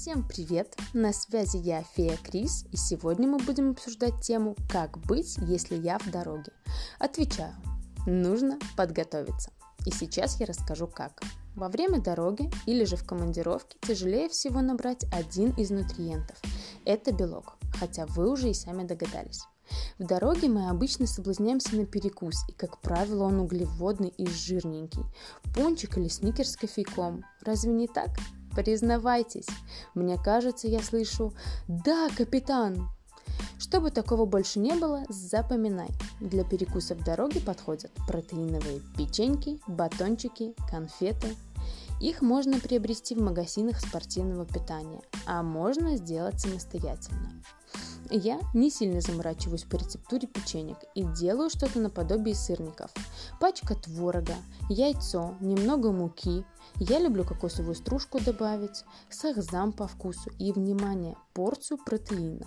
Всем привет! На связи я, Фея Крис, и сегодня мы будем обсуждать тему «Как быть, если я в дороге?». Отвечаю, нужно подготовиться. И сейчас я расскажу как. Во время дороги или же в командировке тяжелее всего набрать один из нутриентов. Это белок, хотя вы уже и сами догадались. В дороге мы обычно соблазняемся на перекус, и, как правило, он углеводный и жирненький. Пончик или сникерс с кофейком. Разве не так? Признавайтесь. Мне кажется, я слышу «Да, капитан!» Чтобы такого больше не было, запоминай. Для перекуса в дороге подходят протеиновые печеньки, батончики, конфеты. Их можно приобрести в магазинах спортивного питания, а можно сделать самостоятельно. Я не сильно заморачиваюсь по рецептуре печенек и делаю что-то наподобие сырников. Пачка творога, яйцо, немного муки. Я люблю кокосовую стружку добавить, сахзам по вкусу и, внимание, порцию протеина.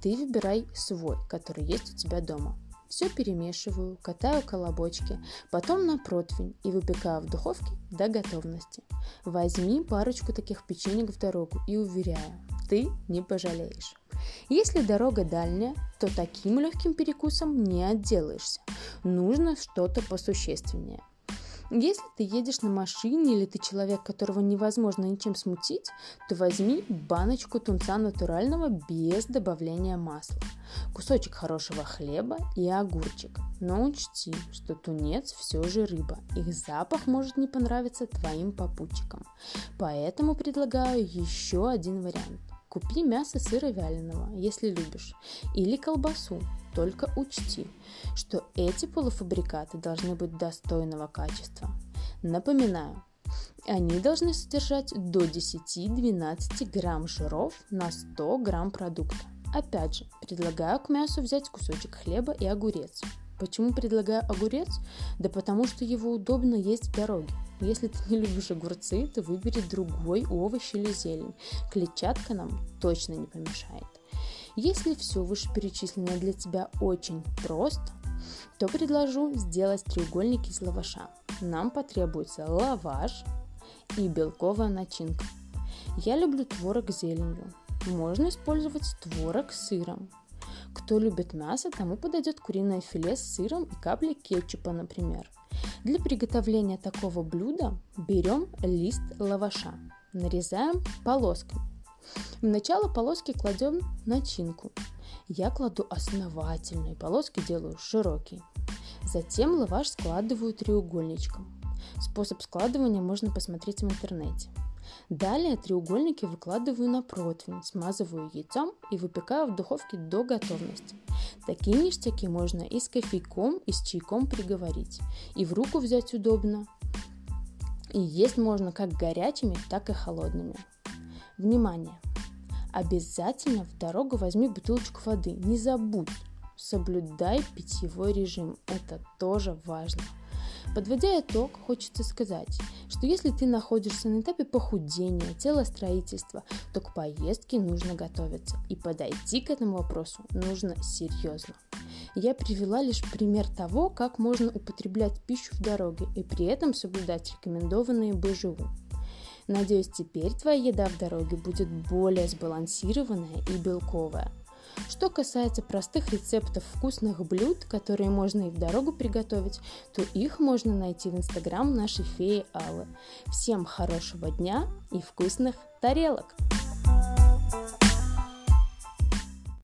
Ты выбирай свой, который есть у тебя дома. Все перемешиваю, катаю колобочки, потом на противень и выпекаю в духовке до готовности. Возьми парочку таких печенек в дорогу и уверяю, ты не пожалеешь. Если дорога дальняя, то таким легким перекусом не отделаешься. Нужно что-то посущественнее. Если ты едешь на машине или ты человек, которого невозможно ничем смутить, то возьми баночку тунца натурального без добавления масла, кусочек хорошего хлеба и огурчик. Но учти, что тунец все же рыба, их запах может не понравиться твоим попутчикам. Поэтому предлагаю еще один вариант. Купи мясо сыра вяленого, если любишь, или колбасу. Только учти, что эти полуфабрикаты должны быть достойного качества. Напоминаю, они должны содержать до 10-12 грамм жиров на 100 грамм продукта. Опять же, предлагаю к мясу взять кусочек хлеба и огурец. Почему предлагаю огурец? Да потому что его удобно есть в дороге. Если ты не любишь огурцы, то выбери другой овощ или зелень. Клетчатка нам точно не помешает. Если все вышеперечисленное для тебя очень просто, то предложу сделать треугольник из лаваша. Нам потребуется лаваш и белковая начинка. Я люблю творог с зеленью. Можно использовать творог с сыром. Кто любит мясо, тому подойдет куриное филе с сыром и капли кетчупа, например. Для приготовления такого блюда берем лист лаваша, нарезаем полосками. В начало полоски кладем начинку. Я кладу основательные, полоски делаю широкие. Затем лаваш складываю треугольничком. Способ складывания можно посмотреть в интернете. Далее треугольники выкладываю на противень, смазываю яйцом и выпекаю в духовке до готовности. Такие ништяки можно и с кофейком, и с чайком приговорить. И в руку взять удобно. И есть можно как горячими, так и холодными. Внимание! Обязательно в дорогу возьми бутылочку воды. Не забудь! Соблюдай питьевой режим. Это тоже важно. Подводя итог, хочется сказать, что если ты находишься на этапе похудения, телостроительства, то к поездке нужно готовиться. И подойти к этому вопросу нужно серьезно. Я привела лишь пример того, как можно употреблять пищу в дороге и при этом соблюдать рекомендованные БЖУ. Надеюсь, теперь твоя еда в дороге будет более сбалансированная и белковая – что касается простых рецептов вкусных блюд, которые можно и в дорогу приготовить, то их можно найти в инстаграм нашей феи Аллы. Всем хорошего дня и вкусных тарелок!